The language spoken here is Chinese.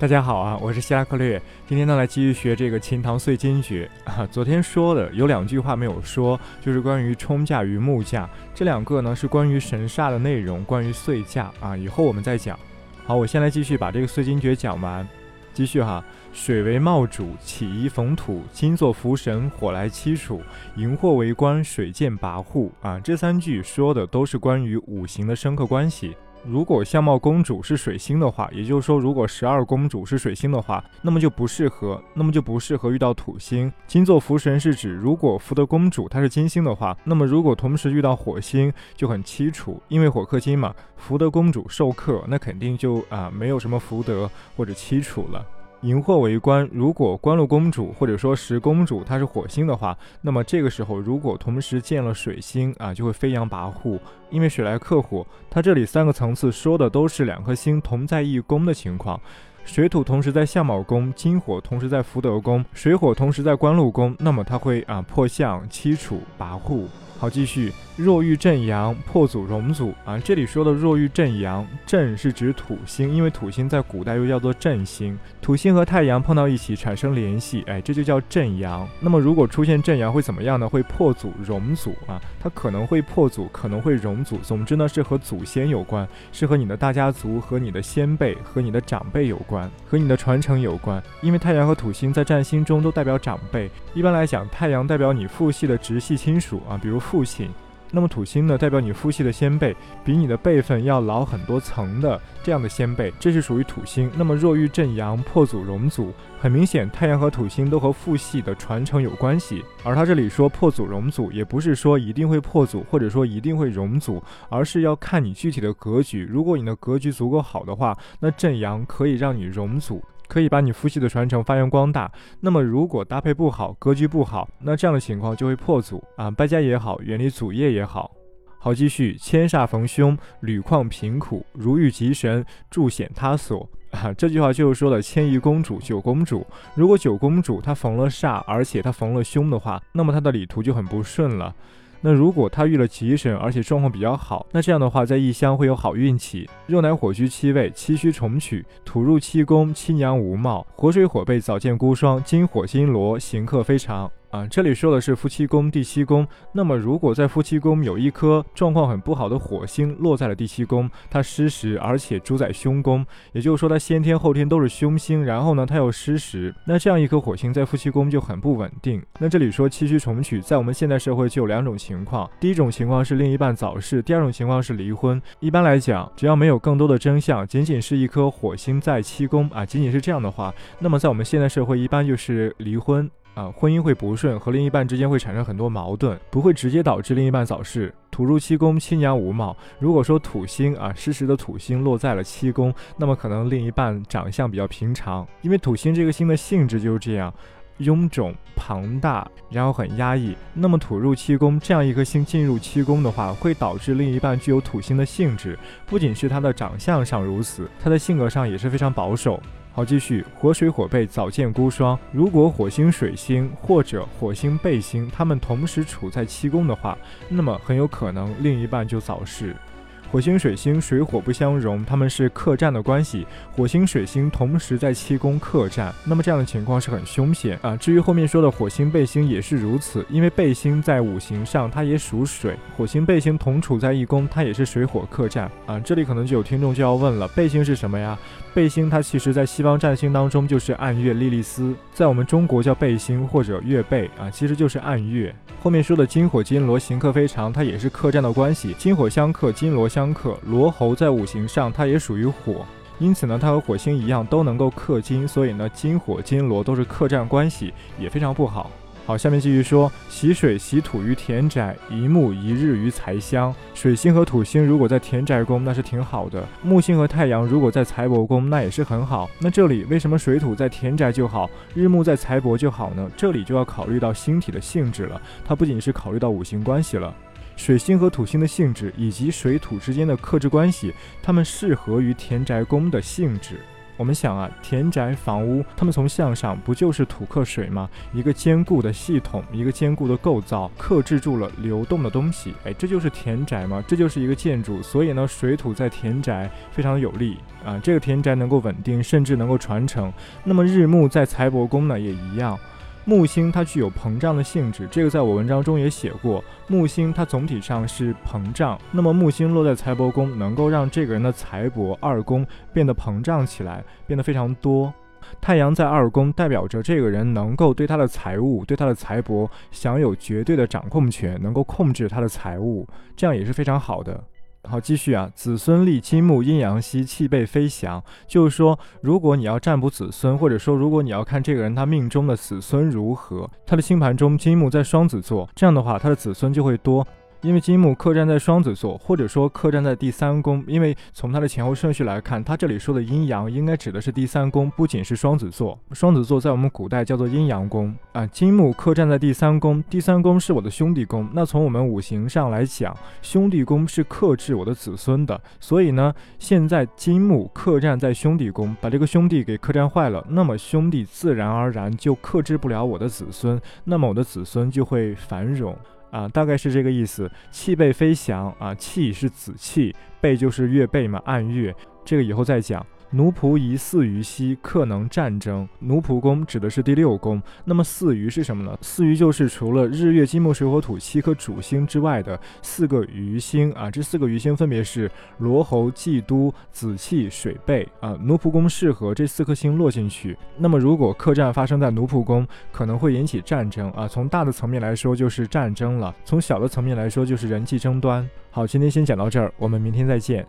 大家好啊，我是希拉克略，今天呢来继续学这个秦唐岁经诀啊。昨天说的有两句话没有说，就是关于冲驾与木架，这两个呢是关于神煞的内容，关于岁驾啊，以后我们再讲。好，我先来继续把这个岁金诀讲完，继续哈。水为茂主，起宜逢土；金作福神，火来七处；荧惑为官，水见跋扈啊。这三句说的都是关于五行的生克关系。如果相貌公主是水星的话，也就是说，如果十二公主是水星的话，那么就不适合，那么就不适合遇到土星。金座福神是指，如果福德公主她是金星的话，那么如果同时遇到火星就很凄楚，因为火克金嘛，福德公主受克，那肯定就啊没有什么福德或者凄楚了。荧惑为官，如果官禄公主或者说十公主她是火星的话，那么这个时候如果同时见了水星啊，就会飞扬跋扈，因为水来克火。它这里三个层次说的都是两颗星同在一宫的情况，水土同时在相卯宫，金火同时在福德宫，水火同时在官禄宫，那么它会啊破相、凄楚、跋扈。好，继续。若遇震阳，破祖容祖啊！这里说的若遇震阳，震是指土星，因为土星在古代又叫做震星，土星和太阳碰到一起产生联系，哎，这就叫震阳。那么如果出现震阳会怎么样呢？会破祖容祖啊！它可能会破祖，可能会容祖，总之呢是和祖先有关，是和你的大家族、和你的先辈、和你的长辈有关，和你的传承有关。因为太阳和土星在占星中都代表长辈，一般来讲，太阳代表你父系的直系亲属啊，比如父亲。那么土星呢，代表你父系的先辈，比你的辈分要老很多层的这样的先辈，这是属于土星。那么若遇震阳破祖容祖，很明显太阳和土星都和父系的传承有关系。而他这里说破祖容祖，也不是说一定会破祖，或者说一定会容祖，而是要看你具体的格局。如果你的格局足够好的话，那震阳可以让你容祖。可以把你父系的传承发扬光大。那么，如果搭配不好，格局不好，那这样的情况就会破祖啊，败家也好，远离祖业也好。好，继续，千煞逢凶，屡况贫苦，如遇吉神，助显他所啊。这句话就是说了迁移公主、九公主。如果九公主她逢了煞，而且她逢了凶的话，那么她的旅途就很不顺了。那如果他遇了吉神，而且状况比较好，那这样的话，在异乡会有好运气。肉乃火虚七位，七虚重取，土入七宫，七娘无貌，火水火背，早见孤霜，金火金罗，行客非常。啊，这里说的是夫妻宫第七宫。那么，如果在夫妻宫有一颗状况很不好的火星落在了第七宫，它失时，而且主宰凶宫，也就是说它先天后天都是凶星。然后呢，它又失时，那这样一颗火星在夫妻宫就很不稳定。那这里说七虚重取，在我们现代社会就有两种情况：第一种情况是另一半早逝，第二种情况是离婚。一般来讲，只要没有更多的真相，仅仅是一颗火星在七宫啊，仅仅是这样的话，那么在我们现代社会一般就是离婚。啊，婚姻会不顺，和另一半之间会产生很多矛盾，不会直接导致另一半早逝。土入七宫，七娘无貌。如果说土星啊，失时的土星落在了七宫，那么可能另一半长相比较平常，因为土星这个星的性质就是这样，臃肿庞大，然后很压抑。那么土入七宫这样一颗星进入七宫的话，会导致另一半具有土星的性质，不仅是他的长相上如此，他的性格上也是非常保守。好，继续火水火背早见孤霜。如果火星、水星或者火星背星，他们同时处在七宫的话，那么很有可能另一半就早逝。火星、水星水火不相容，他们是克战的关系。火星、水星同时在七宫克战，那么这样的情况是很凶险啊。至于后面说的火星背星也是如此，因为背星在五行上它也属水，火星背星同处在一宫，它也是水火克战啊。这里可能就有听众就要问了，背星是什么呀？背星它其实在西方占星当中就是暗月莉莉丝，在我们中国叫背星或者月背啊，其实就是暗月。后面说的金火金罗行克非常，它也是客栈的关系，金火相克，金罗相克。罗侯在五行上，它也属于火，因此呢，它和火星一样都能够克金，所以呢，金火金罗都是客栈关系，也非常不好。好，下面继续说，喜水喜土于田宅，一木一日于财乡。水星和土星如果在田宅宫，那是挺好的；木星和太阳如果在财帛宫，那也是很好。那这里为什么水土在田宅就好，日木在财帛就好呢？这里就要考虑到星体的性质了，它不仅是考虑到五行关系了，水星和土星的性质以及水土之间的克制关系，它们适合于田宅宫的性质。我们想啊，田宅房屋，它们从向上不就是土克水吗？一个坚固的系统，一个坚固的构造，克制住了流动的东西。哎，这就是田宅吗？这就是一个建筑。所以呢，水土在田宅非常有利啊，这个田宅能够稳定，甚至能够传承。那么日暮在财帛宫呢，也一样。木星它具有膨胀的性质，这个在我文章中也写过。木星它总体上是膨胀，那么木星落在财帛宫，能够让这个人的财帛二宫变得膨胀起来，变得非常多。太阳在二宫，代表着这个人能够对他的财物、对他的财帛享有绝对的掌控权，能够控制他的财物，这样也是非常好的。好，继续啊！子孙立金木，阴阳息，气背飞翔。就是说，如果你要占卜子孙，或者说如果你要看这个人他命中的子孙如何，他的星盘中金木在双子座，这样的话，他的子孙就会多。因为金木客栈在双子座，或者说客栈在第三宫。因为从它的前后顺序来看，它这里说的阴阳应该指的是第三宫，不仅是双子座。双子座在我们古代叫做阴阳宫啊。金木客栈在第三宫，第三宫是我的兄弟宫。那从我们五行上来讲，兄弟宫是克制我的子孙的。所以呢，现在金木客栈在兄弟宫，把这个兄弟给客栈坏了，那么兄弟自然而然就克制不了我的子孙，那么我的子孙就会繁荣。啊，大概是这个意思。气背飞翔啊，气是子气，背就是月背嘛，暗月，这个以后再讲。奴仆疑四余兮，克能战争。奴仆宫指的是第六宫。那么四余是什么呢？四余就是除了日月金木水火土七颗主星之外的四个余星啊。这四个余星分别是罗喉、忌都、子气、水背啊。奴仆宫适合这四颗星落进去。那么如果客栈发生在奴仆宫，可能会引起战争啊。从大的层面来说就是战争了，从小的层面来说就是人际争端。好，今天先讲到这儿，我们明天再见。